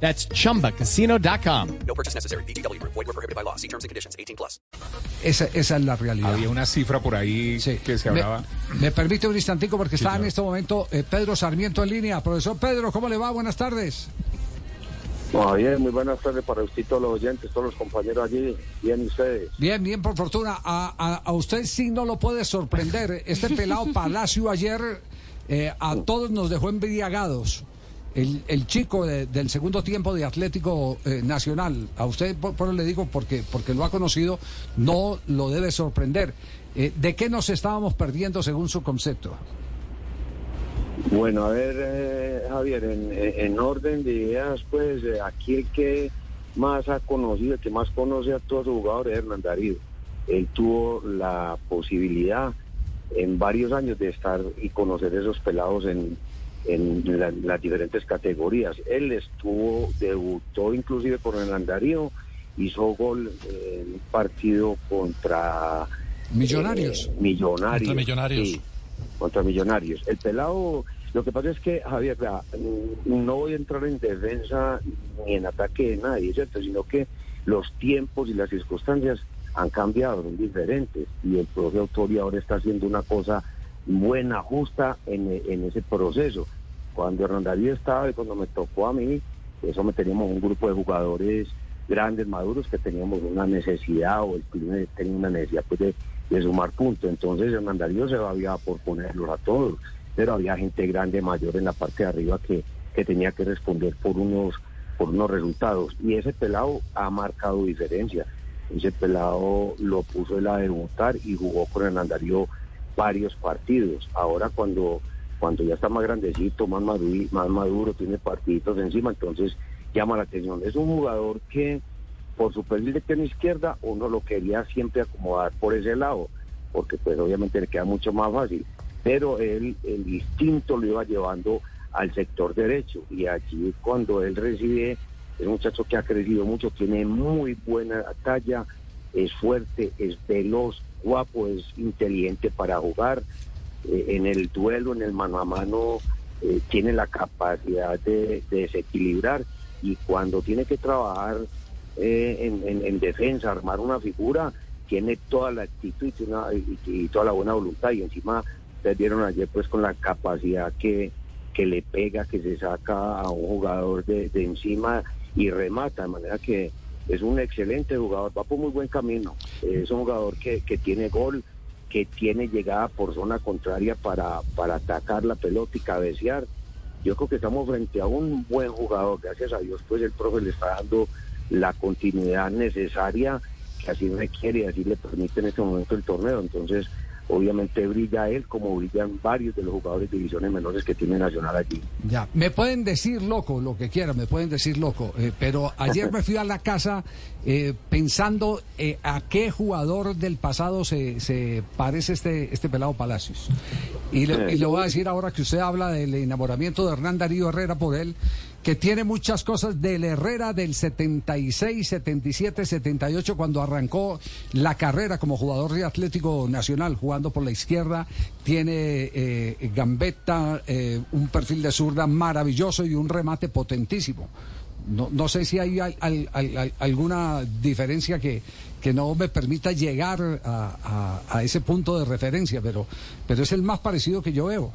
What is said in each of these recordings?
That's chumbacasino.com. No purchase necessary. BGW. Void were prohibited by law. See terms and conditions. 18 plus. Esa, esa es la realidad. Había una cifra por ahí Sí. que se Me- hablaba. Me, permite un instantico porque está en este momento eh, Pedro Sarmiento en línea. Profesor Pedro, ¿cómo le va? Buenas tardes. No, bien, muy buenas tardes para usted y todos los oyentes, todos los compañeros allí. Bien, ¿y ustedes. Bien, bien, por fortuna. A, a- a usted sí no lo puede sorprender. Este pelado Palacio ayer eh, a todos nos dejó embriagados. El, el chico de- del segundo tiempo de Atlético eh, Nacional, a usted por, por le digo porque, porque lo ha conocido, no lo debe sorprender. Eh, ¿De qué nos estábamos perdiendo según su concepto? Bueno, a ver, eh, Javier, en, en orden de ideas, pues eh, aquí el que más ha conocido, el que más conoce a todos los jugadores es Hernán Darío. Él tuvo la posibilidad en varios años de estar y conocer esos pelados en, en la- las diferentes categorías. Él estuvo, debutó inclusive con Hernán Darío, hizo gol en un partido contra Millonarios. eh, millonarios. Contra Millonarios. sí, contra Millonarios. El pelado, lo que pasa es que, Javier, vea, no voy a entrar en defensa ni en ataque de nadie, ¿cierto? Sino que los tiempos y las circunstancias han cambiado, son diferentes. Y el profe Autori ahora está haciendo una cosa buena, justa en, en ese proceso. Cuando Hernán Darío estaba y cuando me tocó a mí, eso me teníamos un grupo de jugadores grandes, maduros, que teníamos una necesidad o el club tenía una necesidad pues, de, sumar puntos. Entonces Hernán Darío se había por ponerlos a todos, pero había gente grande, mayor en la parte de arriba que, que tenía que responder por unos, por unos resultados. Y ese pelado ha marcado diferencia. Ese pelado lo puso él a debutar y jugó con Hernán Darío varios partidos. Ahora cuando, cuando ya está más grandecito, más maduro, más maduro, tiene partiditos encima, entonces llama la atención. Es un jugador que por su perfil de pierna izquierda uno lo quería siempre acomodar por ese lado, porque pues obviamente le queda mucho más fácil. Pero él, el instinto lo iba llevando al sector derecho y allí cuando él recibe, es un muchacho que ha crecido mucho, tiene muy buena talla, es fuerte, es veloz, guapo, es inteligente para jugar. Eh, en el duelo, en el mano a mano, eh, tiene la capacidad de, de desequilibrar y cuando tiene que trabajar eh, en, en- en defensa, armar una figura, tiene toda la actitud y toda la buena voluntad y encima ustedes vieron ayer pues con la capacidad que, que le pega, que se saca a un jugador de, de encima y remata, de manera que es un excelente jugador, va por muy buen camino, es un jugador que, que tiene gol, que tiene llegada por zona contraria para, para atacar la pelota y cabecear. Yo creo que estamos frente a un buen jugador, gracias a Dios, pues el profe le está dando la continuidad necesaria que así requiere y así le permite en este momento el torneo. Entonces, obviamente brilla él como brillan varios de los jugadores de divisiones menores que tiene Nacional allí. Ya, me pueden decir loco, lo que quieran, me pueden decir loco, eh, pero ayer me fui a la casa eh, pensando eh, a qué jugador del pasado se, se parece este, este pelado Palacios. Y le, y le voy a decir ahora que usted habla del enamoramiento de Hernán Darío Herrera por él, que tiene muchas cosas del Herrera del 76, 77, 78, cuando arrancó la carrera como jugador de Atlético Nacional, jugando por la izquierda, tiene eh, gambeta, eh, un perfil de zurda maravilloso y un remate potentísimo. No, no sé si hay al- al- al- al- alguna diferencia que, que no me permita llegar a, a- a ese punto de referencia, pero, pero es el más parecido que yo veo.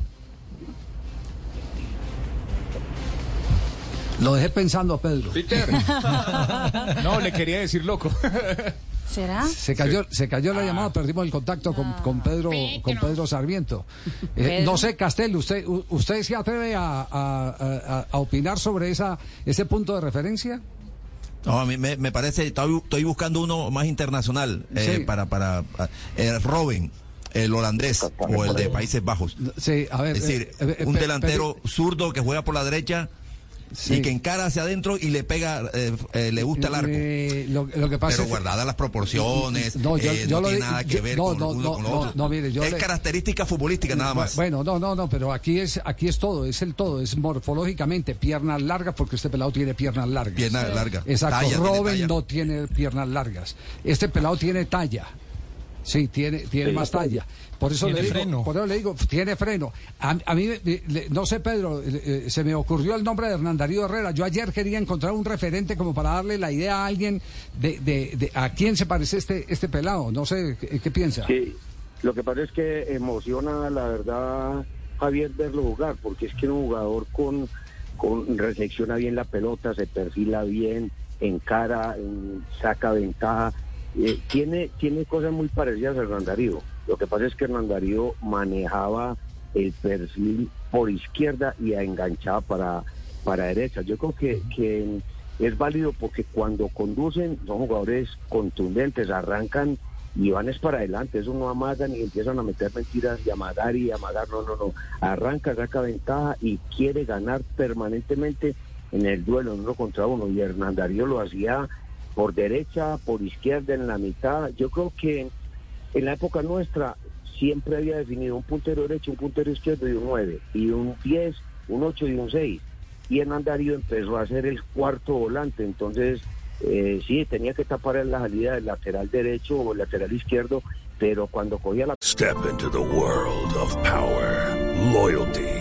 Lo dejé pensando a Pedro. Peter. No, le quería decir loco. ¿Será? Se cayó, se cayó Ah. la llamada, perdimos el contacto con, con Pedro, con Pedro Sarmiento. Eh, Pedro. no sé, Castel, usted, usted se atreve a, a- a- a opinar sobre esa, ese punto de referencia. No, a mí me, me parece, estoy, estoy buscando uno más internacional eh, Sí. para, para eh, Robin, el holandés o el de Países Bajos. Sí, a ver. Es decir, eh, eh, un delantero zurdo que juega por la derecha Sí. y que encara hacia adentro y le pega, eh, eh, le gusta el arco. Eh, lo, lo que pasa Pero guardadas las proporciones, No, yo- eh, yo no lo tiene nada que yo- ver no, con no, uno no, con otro. no, mire, yo es le- característica futbolística nada más. Bueno, no, no, no, pero aquí es aquí es todo, es el todo, es morfológicamente piernas largas porque este pelado tiene piernas largas. Pierna larga. Exacto, Talla, Robin no tiene piernas largas. Este pelado tiene talla. Sí, tiene, tiene Sí, más talla. Por eso, le digo, freno. por eso le digo, tiene freno. A, a mí, eh, le- no sé, Pedro, eh, eh, se me ocurrió el nombre de Hernán Darío Herrera. Yo ayer quería encontrar un referente como para darle la idea a alguien de, de, de a quién se parece este, este pelado. No sé, ¿qué, qué piensa? Sí, lo que pasa es que emociona, la verdad, Javier, verlo jugar, porque es que es un jugador con, con recepciona bien la pelota, se perfila bien, encara, en- saca ventaja. Eh, tiene, tiene cosas muy parecidas a Hernán Darío. Lo que pasa es que Hernán Darío manejaba el perfil por izquierda y enganchaba para, para derecha. Yo creo que, que es válido porque cuando conducen son jugadores contundentes, arrancan y van es para adelante, eso no amagan y empiezan a meter mentiras y amagar y amagar, no, no, no, arranca, saca ventaja y quiere ganar permanentemente en el duelo, uno contra uno, y Hernán Darío lo hacía por derecha, por izquierda, en la mitad, yo creo que en la época nuestra siempre había definido un puntero derecho, un puntero izquierdo y un 9, y un 10, un 8 y un 6. Y Hernán Darío empezó a ser el cuarto volante, entonces eh, sí, tenía que tapar en la salida del lateral derecho o el lateral izquierdo, pero cuando cogía la Step into the world of power, loyalty,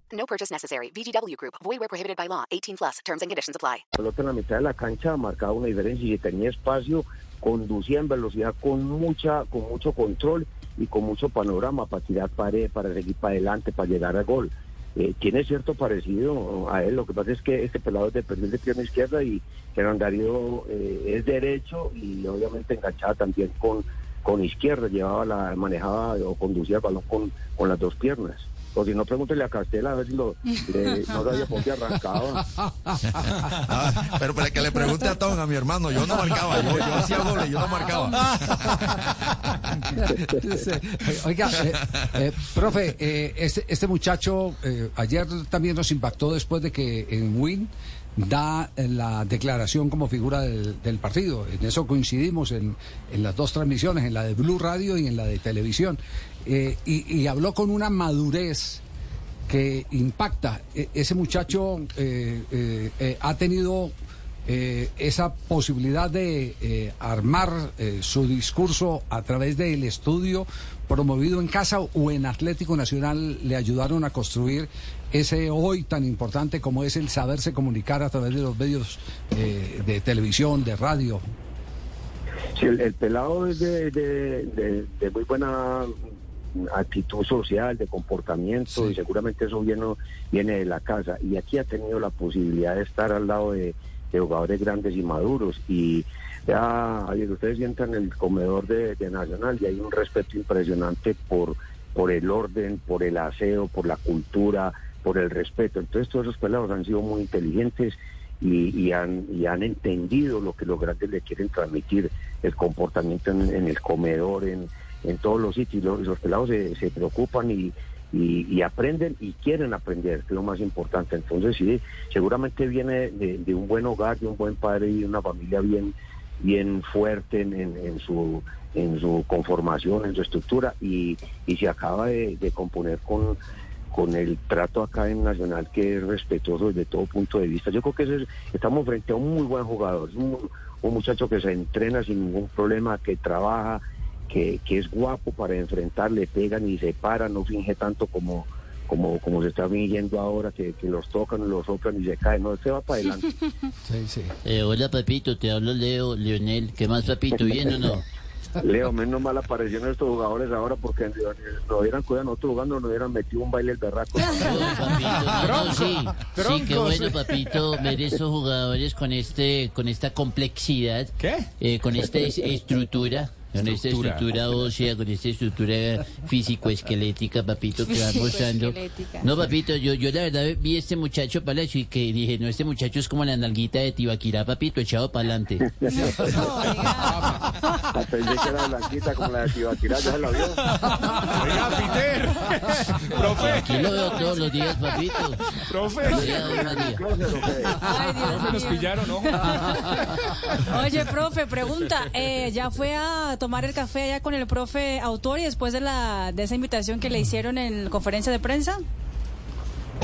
No purchase necessary. VGW Group. Void where prohibited by law. 18 plus. Terms and conditions apply. pelota en la mitad de la cancha marcaba una diferencia y tenía espacio conducía en velocidad con mucha con mucho control y con mucho panorama para tirar pared, para seguir para adelante, para llegar al gol. Eh, tiene cierto parecido a él, lo que pasa es que este pelado es de perfil de pierna izquierda y Hernán Darío eh, es derecho y obviamente enganchaba también con, con izquierda, llevaba la, manejaba o conducía el balón con, con las dos piernas. O si no, pregúntele a Castela a ver si lo, le- no sabía por qué arrancaba. Ah, pero para que le pregunte a Tom, a mi hermano, yo no marcaba, yo, yo hacía goles, yo no marcaba. Oiga, eh, eh, profe, eh, este, este muchacho eh, ayer también nos impactó después de que en Win da eh, la declaración como figura del, del partido. En eso coincidimos en, en las dos transmisiones, en la de Blue Radio y en la de televisión. Eh, y, habló con una madurez que impacta. E- ese muchacho eh, ha tenido eh, esa posibilidad de eh, armar eh, su discurso a través del estudio promovido en casa o en Atlético Nacional le ayudaron a construir ese hoy tan importante como es el saberse comunicar a través de los medios eh, de televisión, de radio. Sí, el, el pelado es de, de- de- de muy buena actitud social, de comportamiento, Sí. y seguramente eso viene, viene de la casa. Y aquí ha tenido la posibilidad de estar al lado de, de jugadores grandes y maduros. Y ya, ustedes sientan en el comedor de, Nacional y hay un respeto impresionante por, por el orden, por el aseo, por la cultura, por el respeto. Entonces todos esos pelados han sido muy inteligentes y, han, y han entendido lo que los grandes le quieren transmitir, el comportamiento en, en el comedor, en, en todos los sitios. Los, los pelados se, se preocupan y, y, y aprenden y quieren aprender, que es lo más importante. Entonces sí, seguramente viene de, un buen hogar, de un buen padre y de una familia bien, bien fuerte en, en- su en su conformación, en su estructura y, y se acaba de, componer con, con el trato acá en Nacional que es respetuoso desde todo punto de vista. Yo creo que es- estamos frente a un muy buen jugador, un, un muchacho que se entrena sin ningún problema, que trabaja, que, que es guapo para enfrentar, le pegan y se para, no finge tanto como como, como se está fingiendo ahora, que, que los tocan, los soplan y se caen, no, se va para adelante. Sí, sí. Eh, hola papito, te hablo Leo, Leonel. ¿Qué más papito? ¿Bien o no? Leo, menos mal aparecieron estos jugadores ahora porque nos hubieran cuidado nosotros jugando, nos hubieran metido un baile el berraco. No, no, sí, sí, qué bueno, papito, ver esos jugadores con este, con esta complejidad, ¿Qué? eh, con esta es- estructura, con esta Estructura. ósea, con esta estructura físico-esquelética, papito, que va mostrando. No, papito, yo, yo la verdad vi este muchacho Palacio y que dije, no, este muchacho es como la nalguita de Tibaquirá, papito, echado para adelante. Pensé que era blanquita como la de Tibaquirá, ya se la vio. Oiga, Peter. Profe. Aquí lo veo todos los días, papito. Profe. Ay, Dios Profe, nos mío. pillaron, ¿no? Oye, profe, pregunta, eh, ¿ya fue a tomar el café allá con el profe Autori después de la de esa invitación que le hicieron en conferencia de prensa?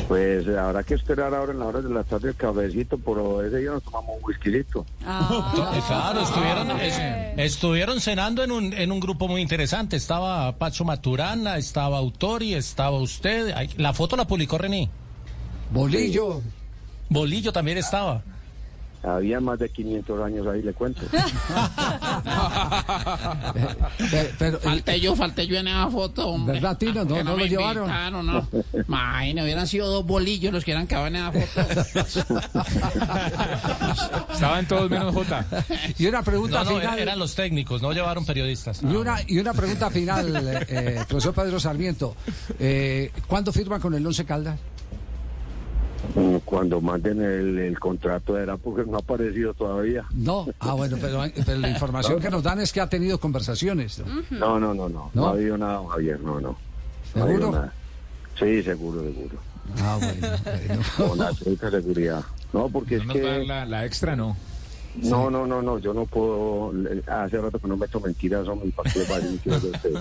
Pues habrá que esperar ahora en la hora de la tarde el cafecito, pero ese día nos tomamos un whiskycito. Ah, Eh, Claro, estuvieron, es- estuvieron cenando en un, en un grupo muy interesante. Estaba Pacho Maturana, estaba Autori, estaba usted. La foto la publicó René. Bolillo. Bolillo también estaba. Había más de 500 años ahí, le cuento. Pero, eh, Falté yo, falté yo en esa foto, hombre. ¿Verdad, Tino? No, Que no lo llevaron. no. Imagina, hubieran sido dos bolillos los que eran cababan en esa foto. Estaban todos menos J. y una pregunta No, no, final. eran los técnicos, no llevaron periodistas. Y una, y una pregunta final, eh, eh, profesor Pedro Sarmiento. Eh, ¿Cuándo firma con el Once Caldas? Cuando manden el, el contrato era porque no ha aparecido todavía. No. Ah, bueno, pero, pero la información que nos dan es que ha tenido conversaciones. ¿no? No, no, no, no. No, ¿No? ha habido nada, Javier, no, no. No ha habido ¿Seguro? nada. Sí, seguro, seguro. Ah, bueno. bueno. Con absoluta seguridad. No, porque No es que... la, la extra, ¿no? No, no, no, no, yo no puedo... Hace rato que no meto mentiras, hombre, ¿para qué les va a decir mentiras de ustedes?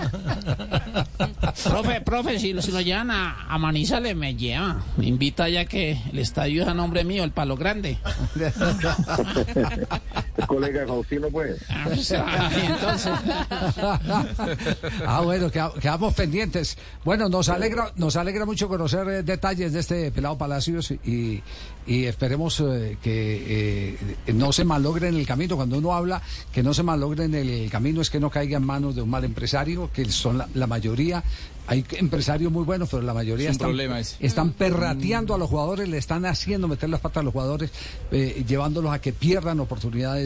profe, profe, si, lo- si lo llevan a, a Manizales, me lleva. Me invita ya que el estadio es a nombre mío, el Palo Grande. ¿Es colega de Faustino, pues? Entonces, ah, bueno, queda- quedamos pendientes. Bueno, nos alegra, nos alegra mucho conocer eh, detalles de este pelado Palacios y, y esperemos eh, que eh, no se malogre en el camino. Cuando uno habla que no se malogre en el camino es que no caiga en manos de un mal empresario, que son la, la mayoría. Hay empresarios muy buenos, pero la mayoría están, están perrateando a los jugadores, le están haciendo meter las patas a los jugadores, eh, llevándolos a que pierdan oportunidades